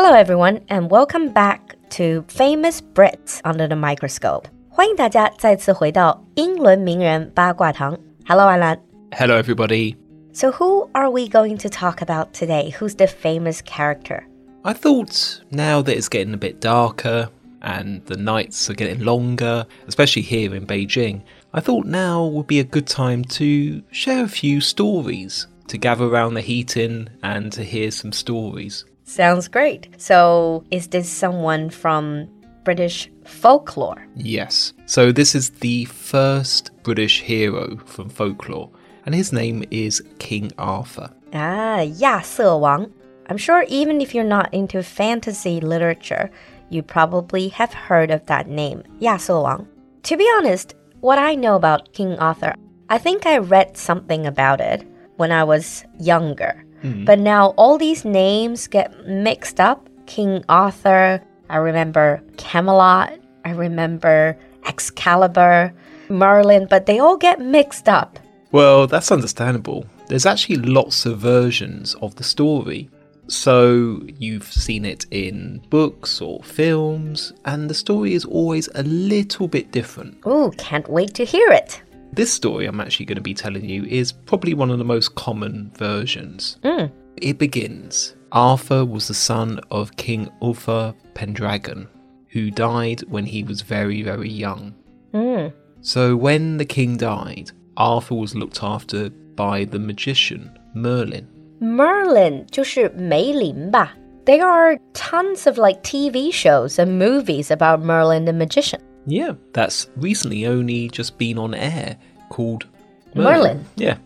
Hello, everyone, and welcome back to Famous Brits Under the Microscope. 欢迎大家再次回到英伦名人八卦堂。Hello, Alan. Hello, everybody. So, who are we going to talk about today? Who's the famous character? I thought now that it's getting a bit darker and the nights are getting longer, especially here in Beijing, I thought now would be a good time to share a few stories, to gather around the heating and to hear some stories. Sounds great. So, is this someone from British folklore? Yes. So this is the first British hero from folklore, and his name is King Arthur. Ah, 亚瑟王. I'm sure even if you're not into fantasy literature, you probably have heard of that name, 亚瑟王. To be honest, what I know about King Arthur, I think I read something about it when I was younger. Mm-hmm. But now all these names get mixed up. King Arthur, I remember Camelot, I remember Excalibur, Merlin, but they all get mixed up. Well, that's understandable. There's actually lots of versions of the story. So you've seen it in books or films, and the story is always a little bit different. Ooh, can't wait to hear it. This story I'm actually going to be telling you is probably one of the most common versions. It begins Arthur was the son of King Uther Pendragon, who died when he was very, very young. So when the king died, Arthur was looked after by the magician Merlin. Merlin 就是梅林吧? There are tons of like TV shows and movies about Merlin the magician. Yeah, that's recently only just been on air called Merlin. Yeah.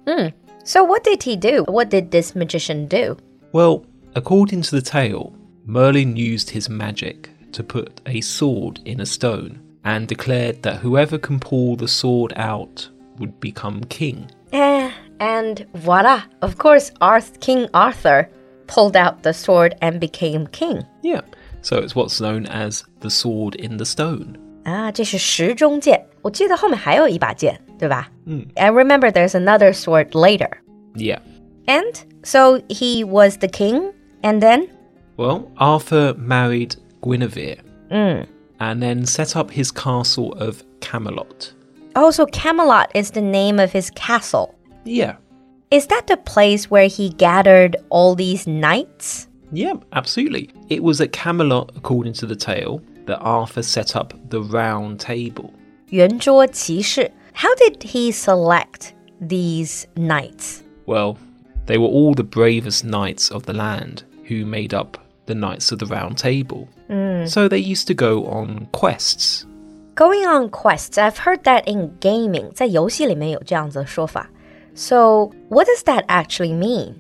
So what did he do? What did this magician do? Well, according to the tale, Merlin used his magic to put a sword in a stone and declared that whoever can pull the sword out would become king. Eh, and voila! Of course, Arth- King Arthur pulled out the sword and became king. Yeah. So it's what's known as the sword in the stone. 啊，这是石中剑。我记得后面还有一把剑，对吧？嗯。I remember there's another sword later. Yeah. And so he was the king, and then? Well, Arthur married Guinevere. Mm. And then set up his castle of Camelot. Oh, so Camelot is the name of his castle. Yeah. Is that the place where he gathered all these knights? Yeah, absolutely. It was at Camelot, according to the tale, that Arthur set up the round table. 圆桌骑士. How did he select these knights? Well, they were all the bravest knights of the land who made up the Knights of the Round Table. So they used to go on quests. Going on quests, I've heard that in gaming, 在游戏里面有这样子的说法. So, what does that actually mean?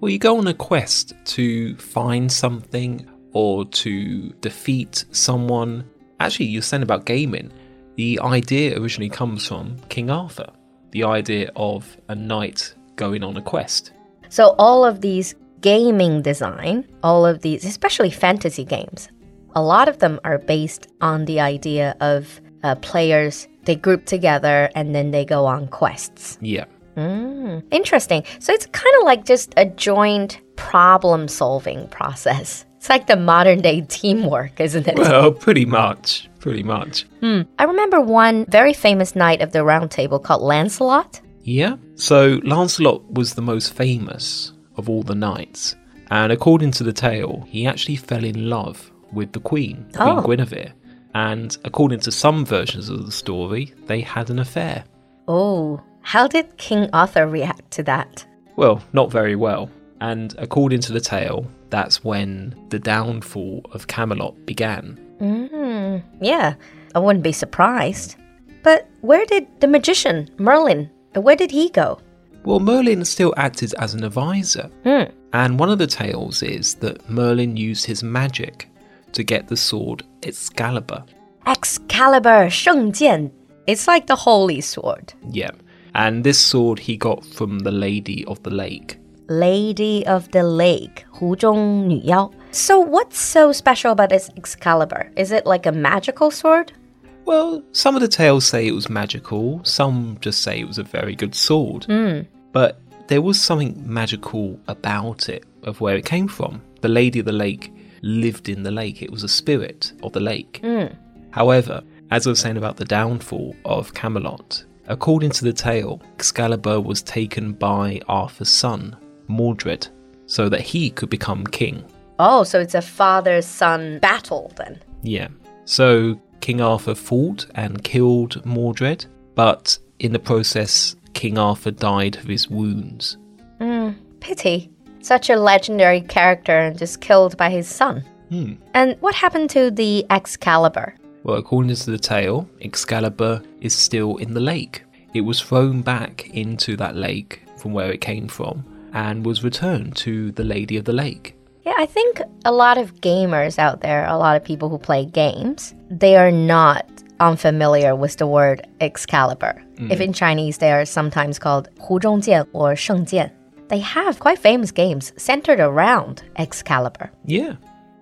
Well, you go on a quest to find something or to defeat someone. Actually, you're saying about gaming. The idea originally comes from King Arthur. The idea of a knight going on a quest. So, all of these gaming design, all of these, especially fantasy games, a lot of them are based on the idea of uh, players, they group together and then they go on quests. Yeah. Interesting. So, it's kind of like just a joint problem solving process. It's like the modern day teamwork, isn't it? Well, pretty much. Pretty much. Hmm. I remember one very famous knight of the round table called Lancelot. Yeah. So Lancelot was the most famous of all the knights. And according to the tale, he actually fell in love with the queen, Queen Oh. Guinevere. And according to some versions of the story, they had an affair. Oh, how did King Arthur react to that? Well, not very well. And according to the tale, that's when the downfall of Camelot began. Mm-hmm. Yeah, I wouldn't be surprised. But where did the magician, Merlin, where did he go? Well, Merlin still acted as an advisor. Hmm. And one of the tales is that Merlin used his magic to get the sword Excalibur. Excalibur, 圣剑. It's like the holy sword. Yeah. And this sword he got from the Lady of the Lake. Lady of the Lake, 湖中女妖. So what's so special about this Excalibur? Is it like a magical sword? Well, some of the tales say it was magical, some just say it was a very good sword. But there was something magical about it, of where it came from. The Lady of the Lake lived in the lake. It was a spirit of the lake. However, as I was saying about the downfall of Camelot, according to the tale, Excalibur was taken by Arthur's son, Mordred, so that he could become king. Oh, so it's a father son battle then. Yeah. So King Arthur fought and killed Mordred, but in the process, King Arthur died of his wounds. Hmm, pity. Such a legendary character and just killed by his son. Hmm. And what happened to the Excalibur? Well, according to the tale, Excalibur is still in the lake. It was thrown back into that lake from where it came from and was returned to the Lady of the Lake. Yeah, I think a lot of gamers out there, a lot of people who play games, they are not unfamiliar with the word Excalibur. Mm. If in Chinese they are sometimes called 湖中剑 or 圣剑. They have quite famous games centered around Excalibur. Yeah.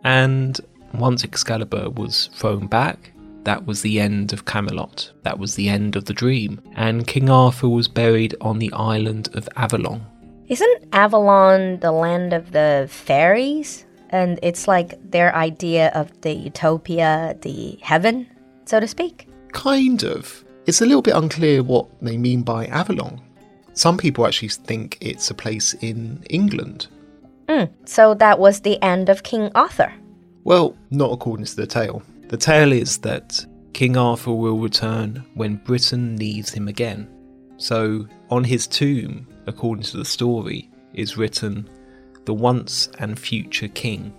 And once Excalibur was thrown back, that was the end of Camelot. That was the end of the dream. And King Arthur was buried on the island of Avalon. Isn't Avalon the land of the fairies? And it's like their idea of the utopia, the heaven, so to speak. Kind of. It's a little bit unclear what they mean by Avalon. Some people actually think it's a place in England. Hmm, so that was the end of King Arthur. Well, not according to the tale. The tale is that King Arthur will return when Britain needs him again. So, on his tomb, according to the story, is written, The once and future king.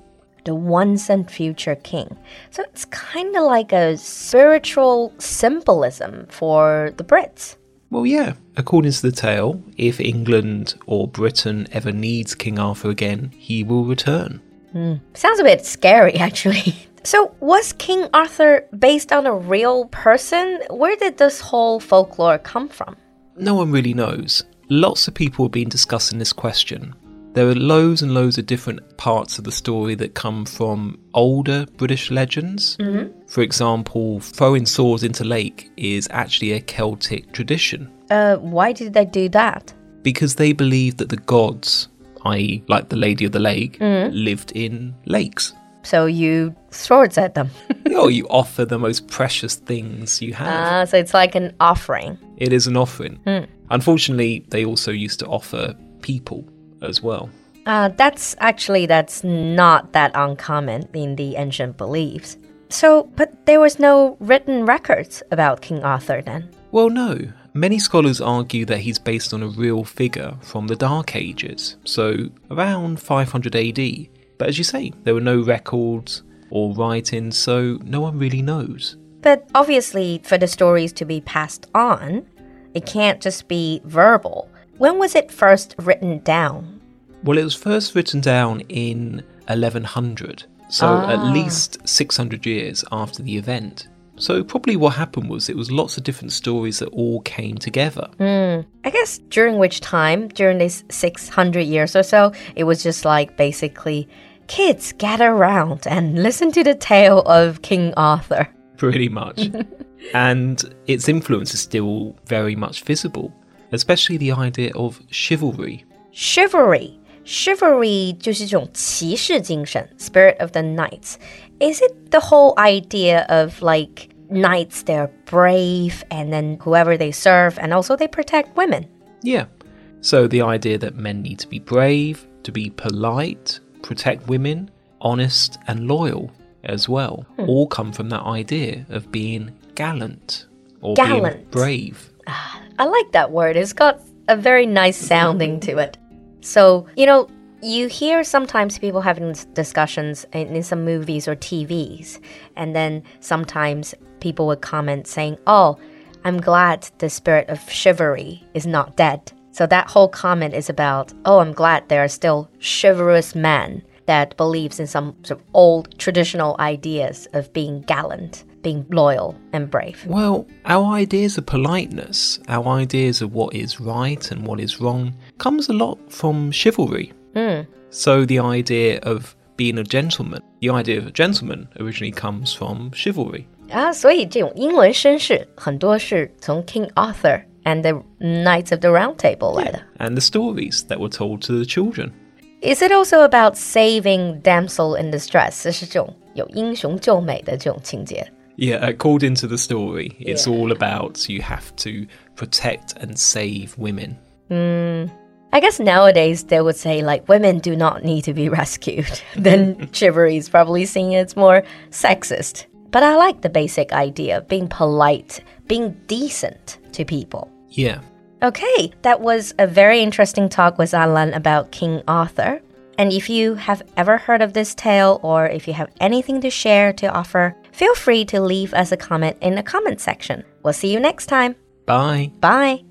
the once and future king. So it's kind of like a spiritual symbolism for the Brits. Well, yeah, according to the tale, if England or Britain ever needs King Arthur again, he will return. Hmm. Sounds a bit scary, actually. So, was King Arthur based on a real person? Where did this whole folklore come from? No one really knows. Lots of people have been discussing this question. There are loads and loads of different parts of the story that come from older British legends. For example, throwing swords into lake is actually a Celtic tradition Uh, why did they do that? because they believed that the gods, i.e., like the Lady of the Lake, lived in lakes. So you throw swords at them. oh, you offer the most precious things you have. Ah, so it's like an offering. It is an offering. Unfortunately, they also used to offer people as well. Uh, that's actually that's not that uncommon in the ancient beliefs. So, but there was no written records about King Arthur then. Well, no. Many scholars argue that he's based on a real figure from the Dark Ages, so around 500 AD. But as you say, there were no records or writings, so no one really knows. But obviously, for the stories to be passed on, it can't just be verbal. When was it first written down? Well, it was first written down in 1100, so at ah. least 600 years after the event. So, probably what happened was it was lots of different stories that all came together. Hmm. I guess during which time, during these 600 years or so, it was just like basically kids gather around and listen to the tale of King Arthur pretty much. and its influence is still very much visible, especially the idea of chivalry. Chivalry. Chivalry 就是这种骑士精神, spirit of the knights. Is it the whole idea of like knights, they're brave and then whoever they serve and also they protect women? Yeah. So the idea that men need to be brave, to be polite, protect women, honest, and loyal as well, hmm. all come from that idea of being gallant or being Gallant. brave. Ah, I like that word. It's got a very nice sounding to it. So, you know, you hear sometimes people having discussions in, in some movies or TVs, and then sometimes people would comment saying, Oh, I'm glad the spirit of chivalry is not dead. So that whole comment is about, Oh, I'm glad there are still chivalrous men that believes in some sort of old traditional ideas of being gallant, being loyal and brave. Well, our ideas of politeness, our ideas of what is right and what is wrong, comes a lot from chivalry. So the idea of being a gentleman, the idea of a gentleman originally comes from chivalry. 啊，所以这种英伦绅士很多是从 King Arthur and the Knights of the Round Table 来的。 and the stories that were told to the children. Is it also about saving damsel in distress? 这是这种有英雄救美的这种情节。 Yeah, according to the story, it's all about you have to protect and save women. I guess nowadays they would say like women do not need to be rescued. then chivalry is probably seen as more sexist. But I like the basic idea of being polite, being decent to people. Yeah. Okay, that was a very interesting talk with Alan about King Arthur. And if you have ever heard of this tale or if you have anything to share to offer, feel free to leave us a comment in the comment section. We'll see you next time. Bye. Bye.